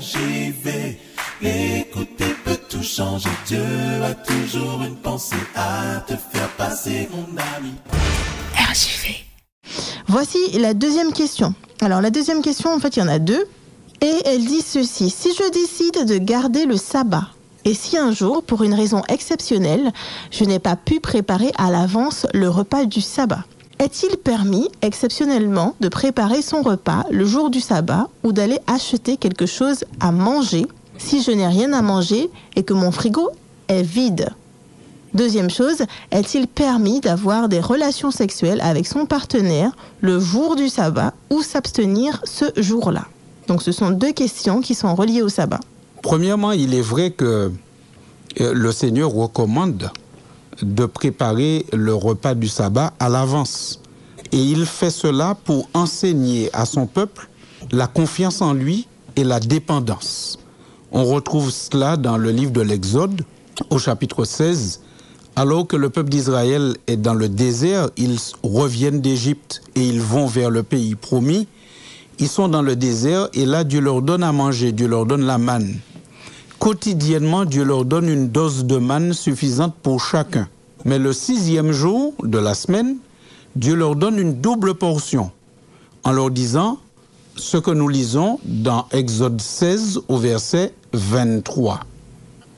RJV. Écouter peut tout changer. Dieu a toujours une pensée à te faire passer, mon ami. RJV. Voici la deuxième question. Alors la deuxième question, en fait, il y en a deux. Et elle dit ceci. Si je décide de garder le sabbat, et si un jour, pour une raison exceptionnelle, je n'ai pas pu préparer à l'avance le repas du sabbat, est-il permis, exceptionnellement, de préparer son repas le jour du sabbat ou d'aller acheter quelque chose à manger si je n'ai rien à manger et que mon frigo est vide? Deuxième chose, est-il permis d'avoir des relations sexuelles avec son partenaire le jour du sabbat ou s'abstenir ce jour-là? Donc ce sont deux questions qui sont reliées au sabbat. Premièrement, il est vrai que euh, le Seigneur recommande de préparer le repas du sabbat à l'avance. Et il fait cela pour enseigner à son peuple la confiance en lui et la dépendance. On retrouve cela dans le livre de l'Exode, au chapitre 16. Alors que le peuple d'Israël est dans le désert, ils reviennent d'Égypte et ils vont vers le pays promis. Ils sont dans le désert et là Dieu leur donne à manger, Dieu leur donne la manne quotidiennement, Dieu leur donne une dose de manne suffisante pour chacun. Mais le sixième jour de la semaine, Dieu leur donne une double portion en leur disant ce que nous lisons dans Exode 16 au verset 23.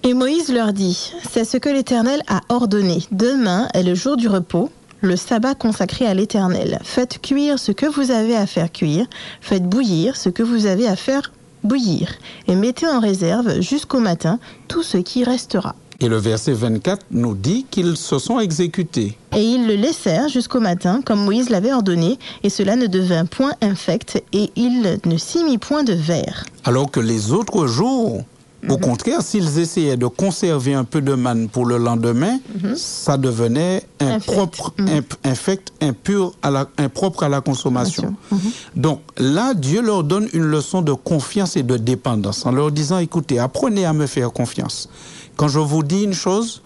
Et Moïse leur dit, c'est ce que l'Éternel a ordonné. Demain est le jour du repos, le sabbat consacré à l'Éternel. Faites cuire ce que vous avez à faire cuire, faites bouillir ce que vous avez à faire bouillir, et mettez en réserve jusqu'au matin tout ce qui restera. Et le verset 24 nous dit qu'ils se sont exécutés. Et ils le laissèrent jusqu'au matin, comme Moïse l'avait ordonné, et cela ne devint point infect, et il ne s'y mit point de verre. Alors que les autres jours, au contraire, s'ils essayaient de conserver un peu de manne pour le lendemain, ça devenait impropre, infect, impur, à la, impropre à la consommation. Donc là, Dieu leur donne une leçon de confiance et de dépendance en leur disant, écoutez, apprenez à me faire confiance. Quand je vous dis une chose,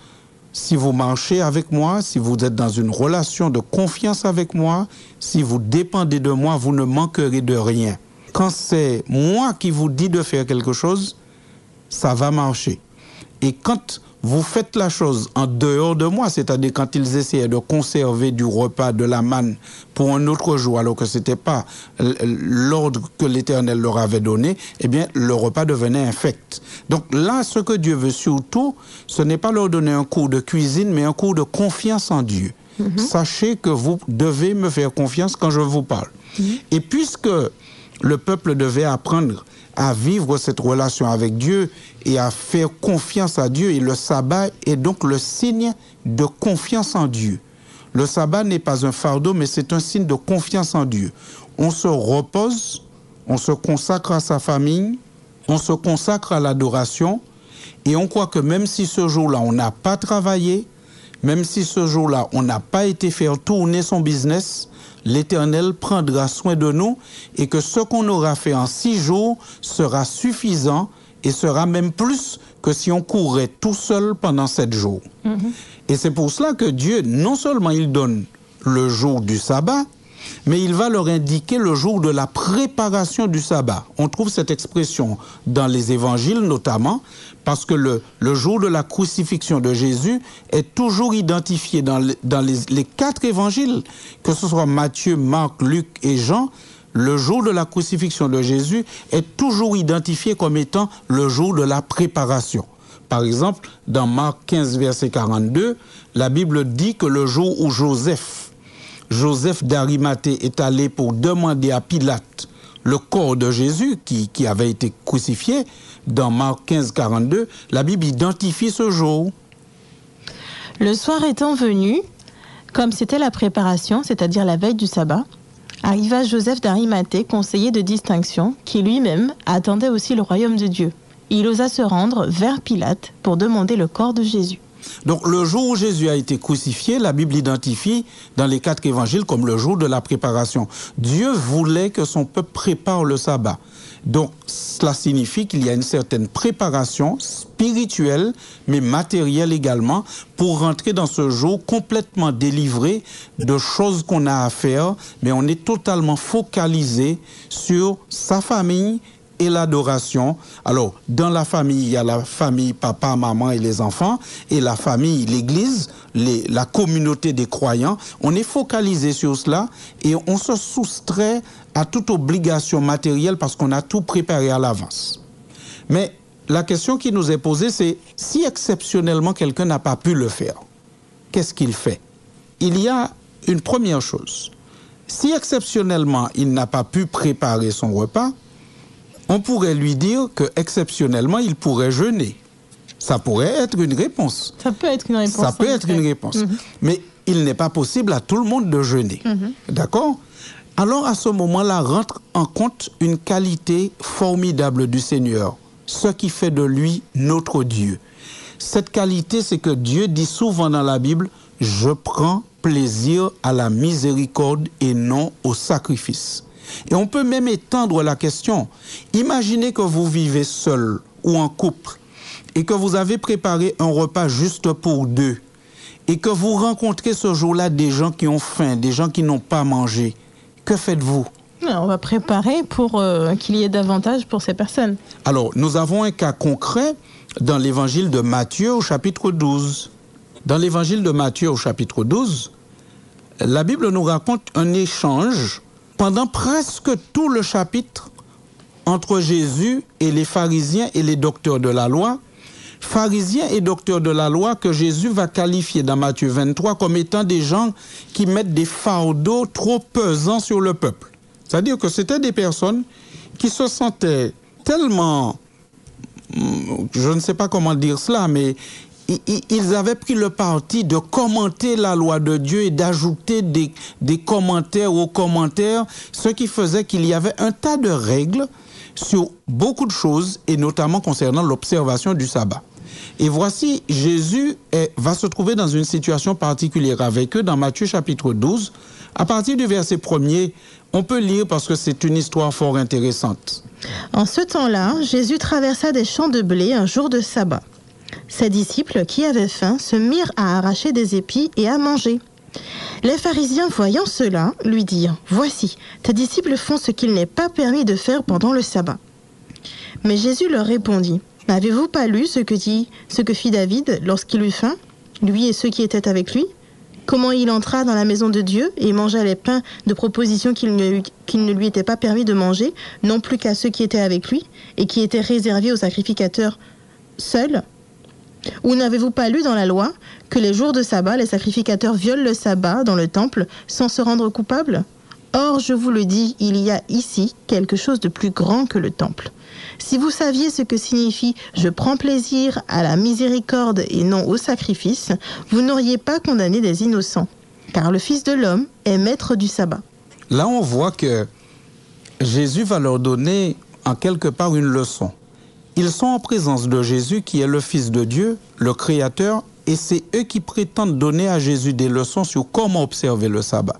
si vous marchez avec moi, si vous êtes dans une relation de confiance avec moi, si vous dépendez de moi, vous ne manquerez de rien. Quand c'est moi qui vous dis de faire quelque chose, ça va marcher. Et quand vous faites la chose en dehors de moi, c'est-à-dire quand ils essayaient de conserver du repas, de la manne pour un autre jour, alors que ce n'était pas l'ordre que l'Éternel leur avait donné, eh bien, le repas devenait infect. Donc là, ce que Dieu veut surtout, ce n'est pas leur donner un cours de cuisine, mais un cours de confiance en Dieu. Sachez que vous devez me faire confiance quand je vous parle. Et puisque le peuple devait apprendre à vivre cette relation avec Dieu et à faire confiance à Dieu. Et le sabbat est donc le signe de confiance en Dieu. Le sabbat n'est pas un fardeau, mais c'est un signe de confiance en Dieu. On se repose, on se consacre à sa famille, on se consacre à l'adoration, et on croit que même si ce jour-là, on n'a pas travaillé, même si ce jour-là, on n'a pas été faire tourner son business, l'Éternel prendra soin de nous et que ce qu'on aura fait en six jours sera suffisant et sera même plus que si on courait tout seul pendant sept jours. Et c'est pour cela que Dieu, non seulement il donne le jour du sabbat, mais il va leur indiquer le jour de la préparation du sabbat. On trouve cette expression dans les évangiles notamment, parce que le, le jour de la crucifixion de Jésus est toujours identifié dans, les quatre évangiles, que ce soit Matthieu, Marc, Luc et Jean, le jour de la crucifixion de Jésus est toujours identifié comme étant le jour de la préparation. Par exemple, dans Marc 15, verset 42, la Bible dit que le jour où Joseph, Joseph d'Arimathée est allé pour demander à Pilate le corps de Jésus qui, avait été crucifié, dans Marc 15, 42, la Bible identifie ce jour. Le soir étant venu, comme c'était la préparation, c'est-à-dire la veille du sabbat, arriva Joseph d'Arimathée, conseiller de distinction, qui lui-même attendait aussi le royaume de Dieu. Il osa se rendre vers Pilate pour demander le corps de Jésus. Donc le jour où Jésus a été crucifié, la Bible identifie dans les quatre évangiles comme le jour de la préparation. Dieu voulait que son peuple prépare le sabbat. Donc cela signifie qu'il y a une certaine préparation spirituelle, mais matérielle également, pour rentrer dans ce jour complètement délivré de choses qu'on a à faire, mais on est totalement focalisé sur sa famille et l'adoration. Alors, dans la famille, il y a la famille papa, maman et les enfants, et la famille, l'église, la communauté des croyants. On est focalisé sur cela et on se soustrait à toute obligation matérielle parce qu'on a tout préparé à l'avance. Mais la question qui nous est posée, c'est si exceptionnellement quelqu'un n'a pas pu le faire, qu'est-ce qu'il fait? Il y a une première chose. Si exceptionnellement il n'a pas pu préparer son repas, on pourrait lui dire que exceptionnellement il pourrait jeûner. Ça pourrait être une réponse. Ça peut être une réponse. Ça peut être une réponse. Mhm. Mais il n'est pas possible à tout le monde de jeûner. Mhm. D'accord? Alors à ce moment-là rentre en compte une qualité formidable du Seigneur, ce qui fait de lui notre Dieu. Cette qualité, c'est que Dieu dit souvent dans la Bible, je prends plaisir à la miséricorde et non au sacrifice. Et on peut même étendre la question. Imaginez que vous vivez seul ou en couple et que vous avez préparé un repas juste pour deux et que vous rencontrez ce jour-là des gens qui ont faim, des gens qui n'ont pas mangé. Que faites-vous? On va préparer pour euh, qu'il y ait davantage pour ces personnes. Alors, nous avons un cas concret dans l'évangile de Matthieu au chapitre 12. Dans l'évangile de Matthieu au chapitre 12, la Bible nous raconte un échange pendant presque tout le chapitre entre Jésus et les pharisiens et les docteurs de la loi, pharisiens et docteurs de la loi que Jésus va qualifier dans Matthieu 23 comme étant des gens qui mettent des fardeaux trop pesants sur le peuple. C'est-à-dire que c'était des personnes qui se sentaient tellement, hmm, je ne sais pas comment dire cela, mais ils avaient pris le parti de commenter la loi de Dieu et d'ajouter des, commentaires aux commentaires, ce qui faisait qu'il y avait un tas de règles sur beaucoup de choses, et notamment concernant l'observation du sabbat. Et voici, Jésus va se trouver dans une situation particulière avec eux dans Matthieu chapitre 12. À partir du verset 1er, on peut lire parce que c'est une histoire fort intéressante. En ce temps-là, Jésus traversa des champs de blé un jour de sabbat. Ses disciples, qui avaient faim, se mirent à arracher des épis et à manger. Les pharisiens, voyant cela, lui dirent, Voici, tes disciples font ce qu'il n'est pas permis de faire pendant le sabbat. Mais Jésus leur répondit, N'avez-vous pas lu ce que dit, ce que fit David lorsqu'il eut faim, lui et ceux qui étaient avec lui? Comment il entra dans la maison de Dieu et mangea les pains de proposition qu'il ne, ne, lui était pas permis de manger, non plus qu'à ceux qui étaient avec lui, et qui étaient réservés aux sacrificateurs seuls? Ou n'avez-vous pas lu dans la loi que les jours de sabbat, les sacrificateurs violent le sabbat dans le temple sans se rendre coupables Or, je vous le dis, il y a ici quelque chose de plus grand que le temple. Si vous saviez ce que signifie je prends plaisir à la miséricorde et non au sacrifice, vous n'auriez pas condamné des innocents, car le Fils de l'homme est maître du sabbat. Là, on voit que Jésus va leur donner en quelque part une leçon. Ils sont en présence de Jésus qui est le Fils de Dieu, le Créateur, et c'est eux qui prétendent donner à Jésus des leçons sur comment observer le sabbat.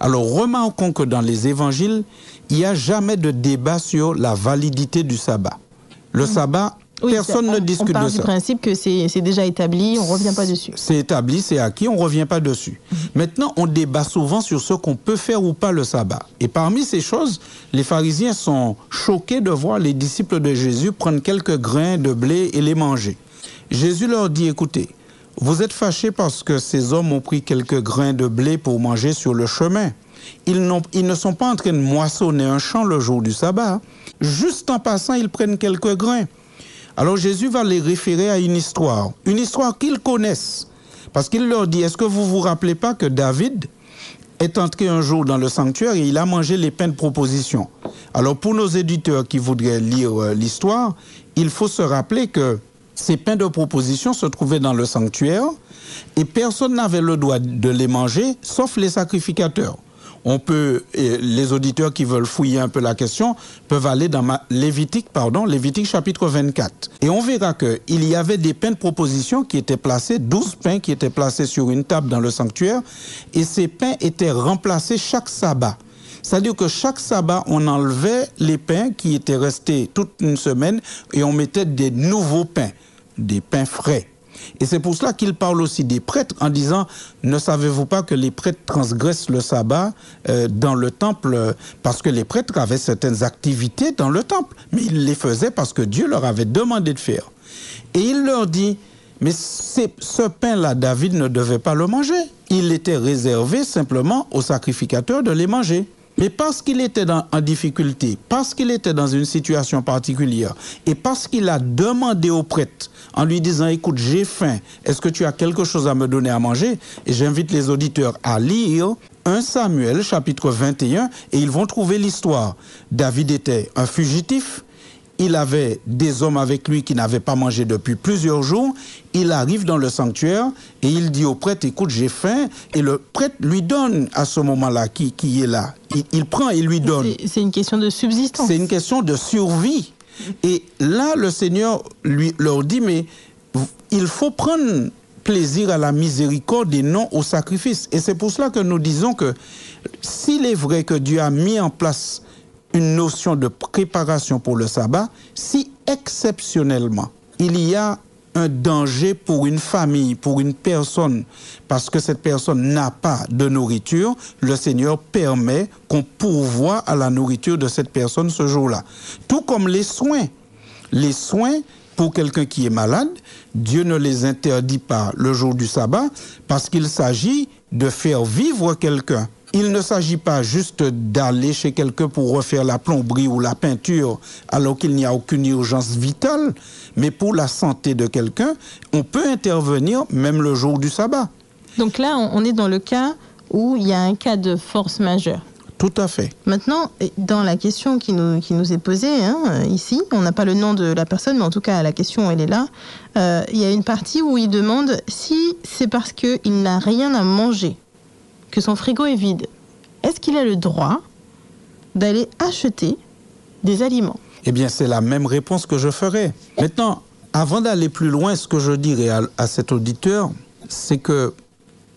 Alors remarquons que dans les évangiles, il n'y a jamais de débat sur la validité du sabbat. Le mm. Personne ne discute on de ça. du principe que c'est déjà établi, on ne revient pas dessus. C'est établi, c'est acquis, on ne revient pas dessus. Mhm. Maintenant, on débat souvent sur ce qu'on peut faire ou pas le sabbat. Et parmi ces choses, les pharisiens sont choqués de voir les disciples de Jésus prendre quelques grains de blé et les manger. Jésus leur dit, écoutez, vous êtes fâchés parce que ces hommes ont pris quelques grains de blé pour manger sur le chemin. Ils, ils, ne sont pas en train de moissonner un champ le jour du sabbat. Juste en passant, ils prennent quelques grains. Alors Jésus va les référer à une histoire, une histoire qu'ils connaissent. Parce qu'il leur dit, est-ce que vous vous rappelez pas que David est entré un jour dans le sanctuaire et il a mangé les pains de proposition. Alors pour nos éditeurs qui voudraient lire euh, l'histoire, il faut se rappeler que ces pains de proposition se trouvaient dans le sanctuaire et personne n'avait le droit de les manger sauf les sacrificateurs on peut, les auditeurs qui veulent fouiller un peu la question, peuvent aller dans ma, Lévitique, pardon, Lévitique chapitre 24. Et on verra qu'il y avait des pains de proposition qui étaient placés, 12 pains qui étaient placés sur une table dans le sanctuaire, et ces pains étaient remplacés chaque sabbat. C'est-à-dire que chaque sabbat, on enlevait les pains qui étaient restés toute une semaine et on mettait des nouveaux pains, des pains frais. Et c'est pour cela qu'il parle aussi des prêtres en disant, ne savez-vous pas que les prêtres transgressent le sabbat euh, dans le temple Parce que les prêtres avaient certaines activités dans le temple, mais ils les faisaient parce que Dieu leur avait demandé de faire. Et il leur dit, mais ce pain-là, David ne devait pas le manger. Il était réservé simplement aux sacrificateurs de les manger. Mais parce qu'il était en difficulté, parce qu'il était dans une situation particulière, et parce qu'il a demandé au prêtre en lui disant, écoute, j'ai faim, est-ce que tu as quelque chose à me donner à manger? Et j'invite les auditeurs à lire 1 Samuel chapitre 21, et ils vont trouver l'histoire. David était un fugitif, il avait des hommes avec lui qui n'avaient pas mangé depuis plusieurs jours. Il arrive dans le sanctuaire et il dit au prêtre, écoute, j'ai faim. Et le prêtre lui donne à ce moment-là, qui, qui est là. Il, prend et lui donne. C'est une question de subsistance. C'est une question de survie. Et là, le Seigneur lui, leur dit, mais il faut prendre plaisir à la miséricorde et non au sacrifice. Et c'est pour cela que nous disons que s'il est vrai que Dieu a mis en place une notion de préparation pour le sabbat si exceptionnellement il y a un danger pour une famille, pour une personne, parce que cette personne n'a pas de nourriture, le Seigneur permet qu'on pourvoie à la nourriture de cette personne ce jour-là. Tout comme les soins. Les soins pour quelqu'un qui est malade, Dieu ne les interdit pas le jour du sabbat parce qu'il s'agit de faire vivre quelqu'un il ne s'agit pas juste d'aller chez quelqu'un pour refaire la plomberie ou la peinture alors qu'il n'y a aucune urgence vitale, mais pour la santé de quelqu'un, on peut intervenir même le jour du sabbat. Donc là, on est dans le cas où il y a un cas de force majeure. Tout à fait. Maintenant, dans la question qui nous, qui nous est posée hein, ici, on n'a pas le nom de la personne, mais en tout cas, la question, elle est là. Euh, il y a une partie où il demande si c'est parce qu'il n'a rien à manger que son frigo est vide, est-ce qu'il a le droit d'aller acheter des aliments? Eh bien, c'est la même réponse que je ferai. Maintenant, avant d'aller plus loin, ce que je dirais à, cet auditeur, c'est que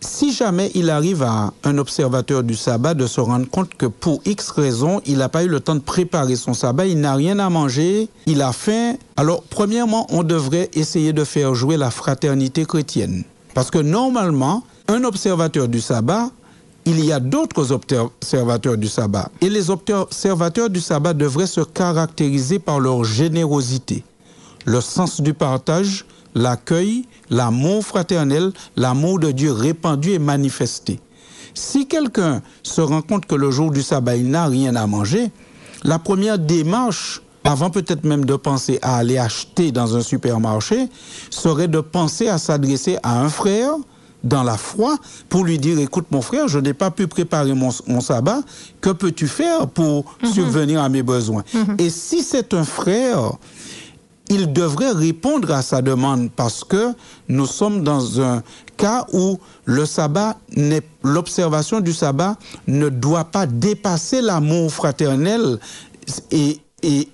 si jamais il arrive à un observateur du sabbat de se rendre compte que pour X raisons, il n'a pas eu le temps de préparer son sabbat, il n'a rien à manger, il a faim, alors premièrement, on devrait essayer de faire jouer la fraternité chrétienne. Parce que normalement, un observateur du sabbat il y a d'autres observateurs du sabbat. Et les observateurs du sabbat devraient se caractériser par leur générosité, le sens du partage, l'accueil, l'amour fraternel, l'amour de Dieu répandu et manifesté. Si quelqu'un se rend compte que le jour du sabbat, il n'a rien à manger, la première démarche, avant peut-être même de penser à aller acheter dans un supermarché, serait de penser à s'adresser à un frère, dans la foi pour lui dire, écoute mon frère, je n'ai pas pu préparer mon, sabbat, que peux-tu faire pour mhm. subvenir à mes besoins? Mhm. Et si c'est un frère, il devrait répondre à sa demande parce que nous sommes dans un cas où le sabbat l'observation du sabbat ne doit pas dépasser l'amour fraternel et et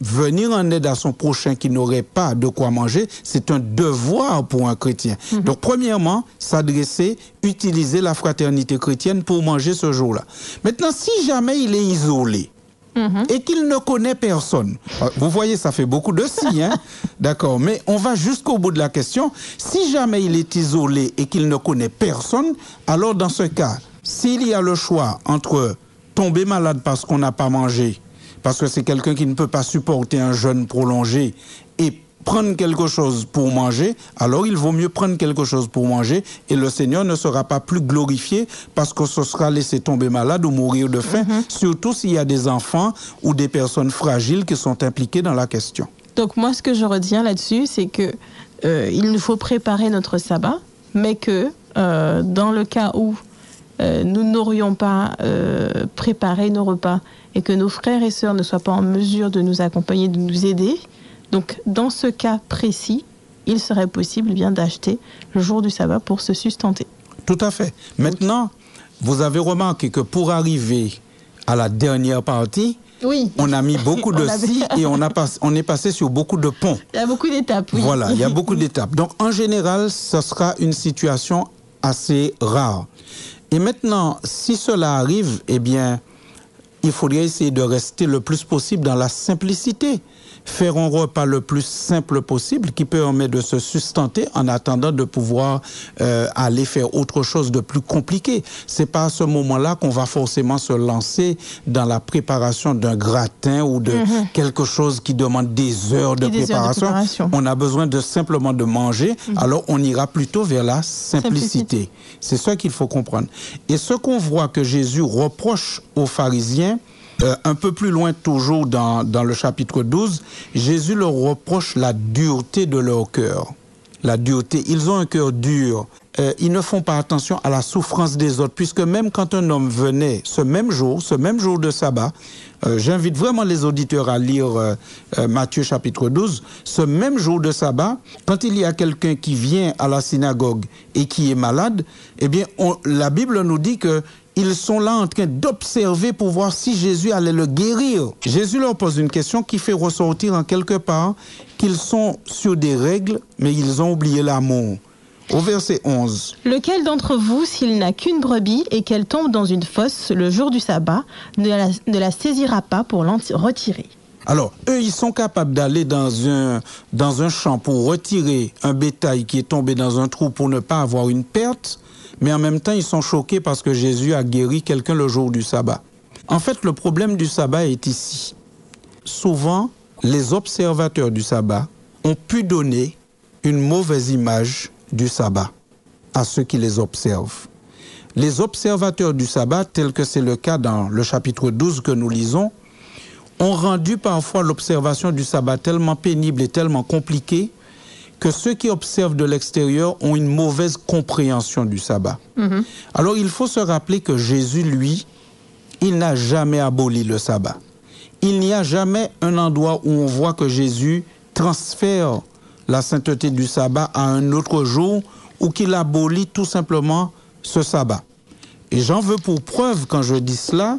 venir en aide à son prochain qui n'aurait pas de quoi manger, c'est un devoir pour un chrétien. Mhm. Donc, premièrement, s'adresser, utiliser la fraternité chrétienne pour manger ce jour-là. Maintenant, si jamais il est isolé, mhm. et qu'il ne connaît personne. Ah, vous voyez, ça fait beaucoup de si, hein? D'accord. Mais on va jusqu'au bout de la question. Si jamais il est isolé et qu'il ne connaît personne, alors dans ce cas, s'il y a le choix entre tomber malade parce qu'on n'a pas mangé parce que c'est quelqu'un qui ne peut pas supporter un jeûne prolongé et prendre quelque chose pour manger, alors il vaut mieux prendre quelque chose pour manger et le Seigneur ne sera pas plus glorifié parce que ce sera laissé tomber malade ou mourir de faim, mhm. surtout s'il y a des enfants ou des personnes fragiles qui sont impliquées dans la question. Donc moi, ce que je retiens là-dessus, c'est que euh, il nous faut préparer notre sabbat, mais que euh, dans le cas où euh, nous n'aurions pas préparé nos repas et que nos frères et sœurs ne soient pas en mesure de nous accompagner, de nous aider. Donc, dans ce cas précis, il serait possible eh bien d'acheter le jour du sabbat pour se sustenter. Tout à fait. Maintenant, vous avez remarqué que pour arriver à la dernière partie, oui. On a mis beaucoup de si et on, a on est passé sur beaucoup de ponts. Il y a beaucoup d'étapes, oui. Voilà, il y a beaucoup d'étapes. Donc, en général, ce sera une situation assez rare. Et maintenant, si cela arrive, eh bien, il faudrait essayer de rester le plus possible dans la simplicité. faire un repas le plus simple possible qui permet de se sustenter en attendant de pouvoir euh, aller faire autre chose de plus compliqué. C'est pas à ce moment-là qu'on va forcément se lancer dans la préparation d'un gratin ou de mhm. quelque chose qui demande des heures de, préparation. On a besoin de simplement de manger. Mhm. Alors on ira plutôt vers la simplicité. C'est ça qu'il faut comprendre. Et ce qu'on voit que Jésus reproche aux pharisiens, euh, un peu plus loin toujours dans, dans, le chapitre 12, Jésus leur reproche la dureté de leur cœur. La dureté. Ils ont un cœur dur. Euh, ils ne font pas attention à la souffrance des autres, puisque même quand un homme venait ce même jour, ce même jour de sabbat, euh, j'invite vraiment les auditeurs à lire Matthieu chapitre 12, ce même jour de sabbat, quand il y a quelqu'un qui vient à la synagogue et qui est malade, eh bien, la Bible nous dit que ils sont là en train d'observer pour voir si Jésus allait le guérir. Jésus leur pose une question qui fait ressortir en quelque part qu'ils sont sur des règles, mais ils ont oublié l'amour. Au verset 11. Lequel d'entre vous, s'il n'a qu'une brebis et qu'elle tombe dans une fosse le jour du sabbat, ne la, ne la saisira pas pour l'en retirer? Alors, eux, ils sont capables d'aller dans un, dans un champ pour retirer un bétail qui est tombé dans un trou pour ne pas avoir une perte, mais en même temps, ils sont choqués parce que Jésus a guéri quelqu'un le jour du sabbat. En fait, le problème du sabbat est ici. Souvent, les observateurs du sabbat ont pu donner une mauvaise image du sabbat à ceux qui les observent. Les observateurs du sabbat, tel que c'est le cas dans le chapitre 12 que nous lisons, ont rendu parfois l'observation du sabbat tellement pénible et tellement compliquée que ceux qui observent de l'extérieur ont une mauvaise compréhension du sabbat. Mhm. Alors il faut se rappeler que Jésus, lui, il n'a jamais aboli le sabbat. Il n'y a jamais un endroit où on voit que Jésus transfère la sainteté du sabbat à un autre jour ou qu'il abolit tout simplement ce sabbat. Et j'en veux pour preuve quand je dis cela,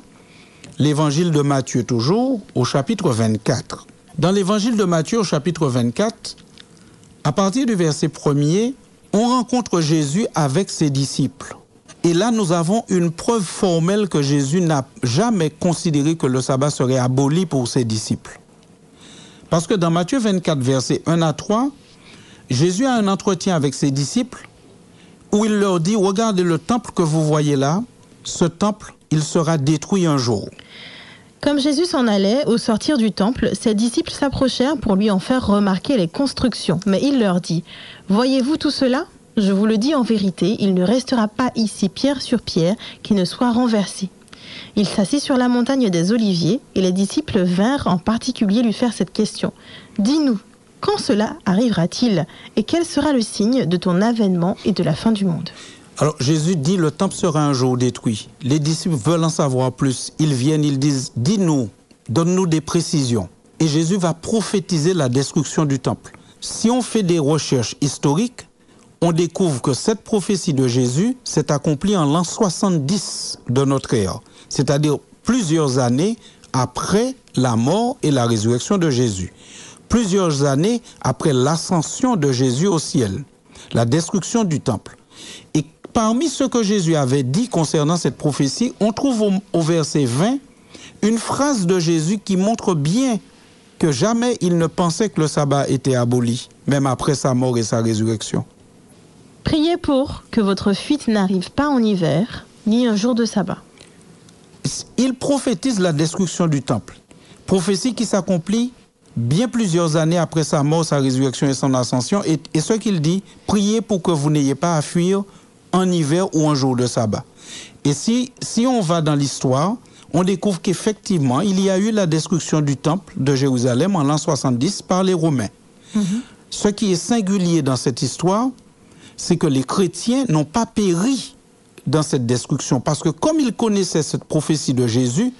l'évangile de Matthieu toujours au chapitre 24. Dans l'évangile de Matthieu au chapitre 24, à partir du verset premier, on rencontre Jésus avec ses disciples. Et là, nous avons une preuve formelle que Jésus n'a jamais considéré que le sabbat serait aboli pour ses disciples. Parce que dans Matthieu 24, verset 1 à 3, Jésus a un entretien avec ses disciples où il leur dit, regardez le temple que vous voyez là, ce temple, il sera détruit un jour. Comme Jésus s'en allait, au sortir du temple, ses disciples s'approchèrent pour lui en faire remarquer les constructions. Mais il leur dit, Voyez-vous tout cela? Je vous le dis en vérité, il ne restera pas ici pierre sur pierre qui ne soit renversée. Il s'assit sur la montagne des Oliviers et les disciples vinrent en particulier lui faire cette question. Dis-nous, quand cela arrivera-t-il et quel sera le signe de ton avènement et de la fin du monde? Alors Jésus dit, le temple sera un jour détruit. Les disciples veulent en savoir plus. Ils viennent, ils disent, dis-nous, donne-nous des précisions. Et Jésus va prophétiser la destruction du temple. Si on fait des recherches historiques, on découvre que cette prophétie de Jésus s'est accomplie en l'an 70 de notre ère, c'est-à-dire plusieurs années après la mort et la résurrection de Jésus, plusieurs années après l'ascension de Jésus au ciel, la destruction du temple. Parmi ce que Jésus avait dit concernant cette prophétie, on trouve au, verset 20 une phrase de Jésus qui montre bien que jamais il ne pensait que le sabbat était aboli, même après sa mort et sa résurrection. Priez pour que votre fuite n'arrive pas en hiver, ni un jour de sabbat. Il prophétise la destruction du temple, prophétie qui s'accomplit bien plusieurs années après sa mort, sa résurrection et son ascension. Et, et ce qu'il dit, priez pour que vous n'ayez pas à fuir en hiver ou un jour de sabbat. Et si, si on va dans l'histoire, on découvre qu'effectivement, il y a eu la destruction du temple de Jérusalem en l'an 70 par les Romains. Mhm. Ce qui est singulier dans cette histoire, c'est que les chrétiens n'ont pas péri dans cette destruction. Parce que comme ils connaissaient cette prophétie de Jésus,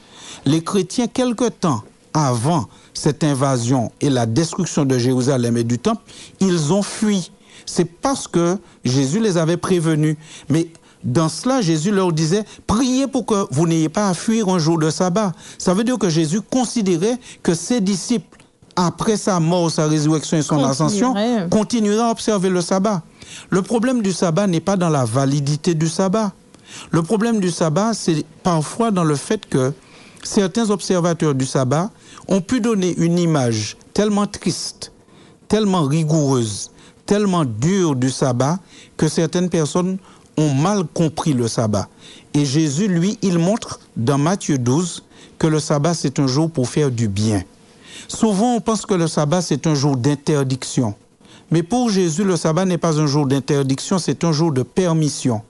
les chrétiens, quelque temps avant cette invasion et la destruction de Jérusalem et du temple, ils ont fui c'est parce que Jésus les avait prévenus. Mais dans cela, Jésus leur disait, priez pour que vous n'ayez pas à fuir un jour de sabbat. Ça veut dire que Jésus considérait que ses disciples, après sa mort, sa résurrection et son ascension, continueraient à observer le sabbat. Le problème du sabbat n'est pas dans la validité du sabbat. Le problème du sabbat, c'est parfois dans le fait que certains observateurs du sabbat ont pu donner une image tellement triste, tellement rigoureuse, tellement dure du sabbat que certaines personnes ont mal compris le sabbat. Et Jésus, lui, il montre dans Matthieu 12 que le sabbat, c'est un jour pour faire du bien. Souvent, on pense que le sabbat, c'est un jour d'interdiction. Mais pour Jésus, le sabbat n'est pas un jour d'interdiction, c'est un jour de permission.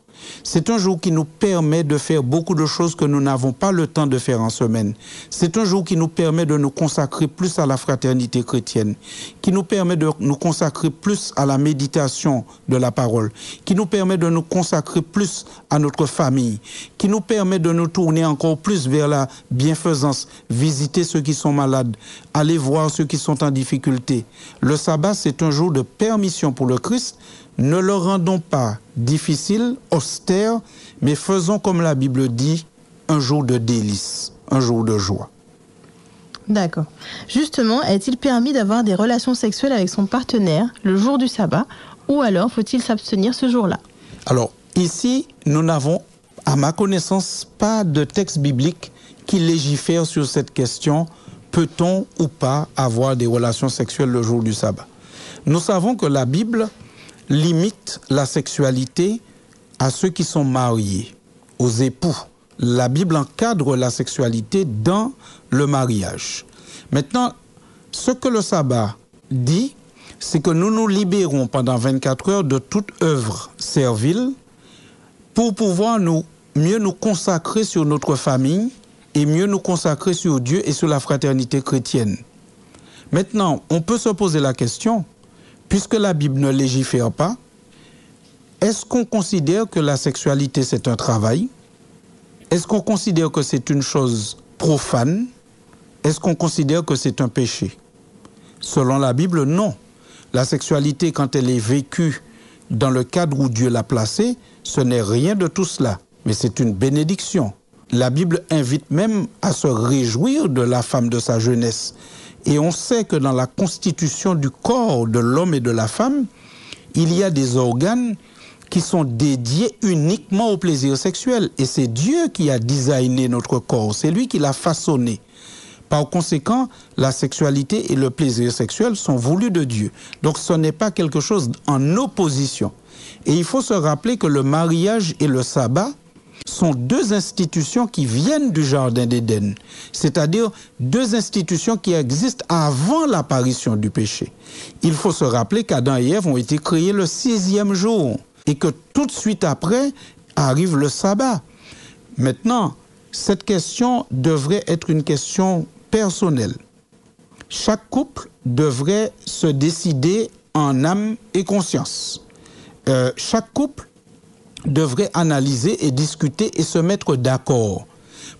C'est un jour qui nous permet de faire beaucoup de choses que nous n'avons pas le temps de faire en semaine. C'est un jour qui nous permet de nous consacrer plus à la fraternité chrétienne, qui nous permet de nous consacrer plus à la méditation de la parole, qui nous permet de nous consacrer plus à notre famille, qui nous permet de nous tourner encore plus vers la bienfaisance, visiter ceux qui sont malades, aller voir ceux qui sont en difficulté. Le sabbat, c'est un jour de permission pour le Christ ne le rendons pas difficile, austère, mais faisons comme la Bible dit, un jour de délice, un jour de joie. D'accord. Justement, est-il permis d'avoir des relations sexuelles avec son partenaire le jour du sabbat ou alors faut-il s'abstenir ce jour-là? Alors, ici, nous n'avons, à ma connaissance, pas de texte biblique qui légifère sur cette question peut-on ou pas avoir des relations sexuelles le jour du sabbat? Nous savons que la Bible limite la sexualité à ceux qui sont mariés, aux époux. La Bible encadre la sexualité dans le mariage. Maintenant, ce que le sabbat dit, c'est que nous nous libérons pendant 24 heures de toute œuvre servile pour pouvoir nous, mieux nous consacrer sur notre famille et mieux nous consacrer sur Dieu et sur la fraternité chrétienne. Maintenant, on peut se poser la question, puisque la Bible ne légifère pas, est-ce qu'on considère que la sexualité c'est un travail? Est-ce qu'on considère que c'est une chose profane? Est-ce qu'on considère que c'est un péché? Selon la Bible, non. La sexualité, quand elle est vécue dans le cadre où Dieu l'a placée, ce n'est rien de tout cela, mais c'est une bénédiction. La Bible invite même à se réjouir de la femme de sa jeunesse. Et on sait que dans la constitution du corps de l'homme et de la femme, il y a des organes qui sont dédiés uniquement au plaisir sexuel. Et c'est Dieu qui a designé notre corps, c'est lui qui l'a façonné. Par conséquent, la sexualité et le plaisir sexuel sont voulus de Dieu. Donc ce n'est pas quelque chose en opposition. Et il faut se rappeler que le mariage et le sabbat sont deux institutions qui viennent du Jardin d'Éden, c'est-à-dire deux institutions qui existent avant l'apparition du péché. Il faut se rappeler qu'Adam et Ève ont été créés le sixième jour et que tout de suite après arrive le sabbat. Maintenant, cette question devrait être une question personnelle. Chaque couple devrait se décider en âme et conscience. Euh, chaque couple devrait analyser et discuter et se mettre d'accord.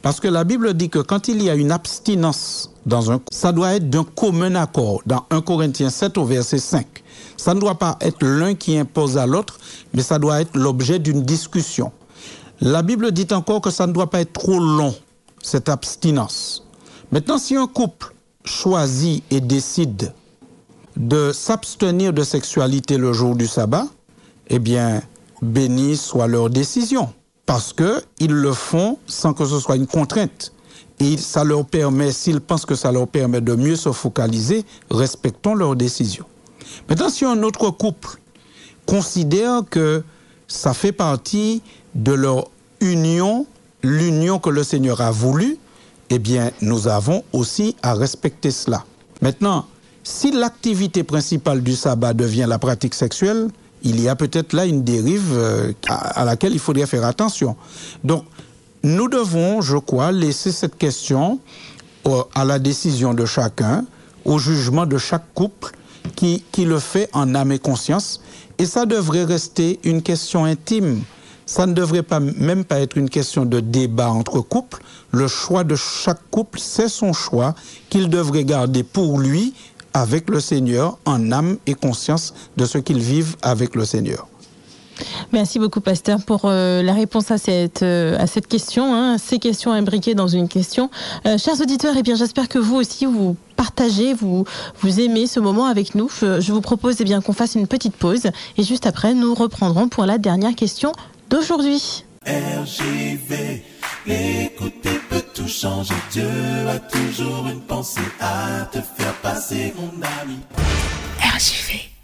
Parce que la Bible dit que quand il y a une abstinence dans un ça doit être d'un commun accord. Dans 1 Corinthiens 7 au verset 5. Ça ne doit pas être l'un qui impose à l'autre, mais ça doit être l'objet d'une discussion. La Bible dit encore que ça ne doit pas être trop long, cette abstinence. Maintenant, si un couple choisit et décide de s'abstenir de sexualité le jour du sabbat, eh bien, béni soit leur décision, parce qu'ils le font sans que ce soit une contrainte. Et ça leur permet, s'ils pensent que ça leur permet de mieux se focaliser, respectons leur décision. Maintenant, si un autre couple considère que ça fait partie de leur union, l'union que le Seigneur a voulu, eh bien, nous avons aussi à respecter cela. Maintenant, si l'activité principale du sabbat devient la pratique sexuelle, il y a peut-être là une dérive euh, à laquelle il faudrait faire attention. Donc, nous devons, je crois, laisser cette question à la décision de chacun, au jugement de chaque couple qui, qui le fait en âme et conscience. Et ça devrait rester une question intime. Ça ne devrait pas, même pas être une question de débat entre couples. Le choix de chaque couple, c'est son choix qu'il devrait garder pour lui avec le Seigneur en âme et conscience de ce qu'ils vivent avec le Seigneur. Merci beaucoup, pasteur, pour euh, la réponse à cette, euh, à cette question, hein, ces questions imbriquées dans une question. Euh, chers auditeurs, et eh bien, j'espère que vous aussi, vous partagez, vous, vous aimez ce moment avec nous. Je vous propose eh bien, qu'on fasse une petite pause et juste après, nous reprendrons pour la dernière question d'aujourd'hui. RGV, écoutez, peut tout changer. Dieu a toujours une pensée à te faire passer, mon ami. RJV.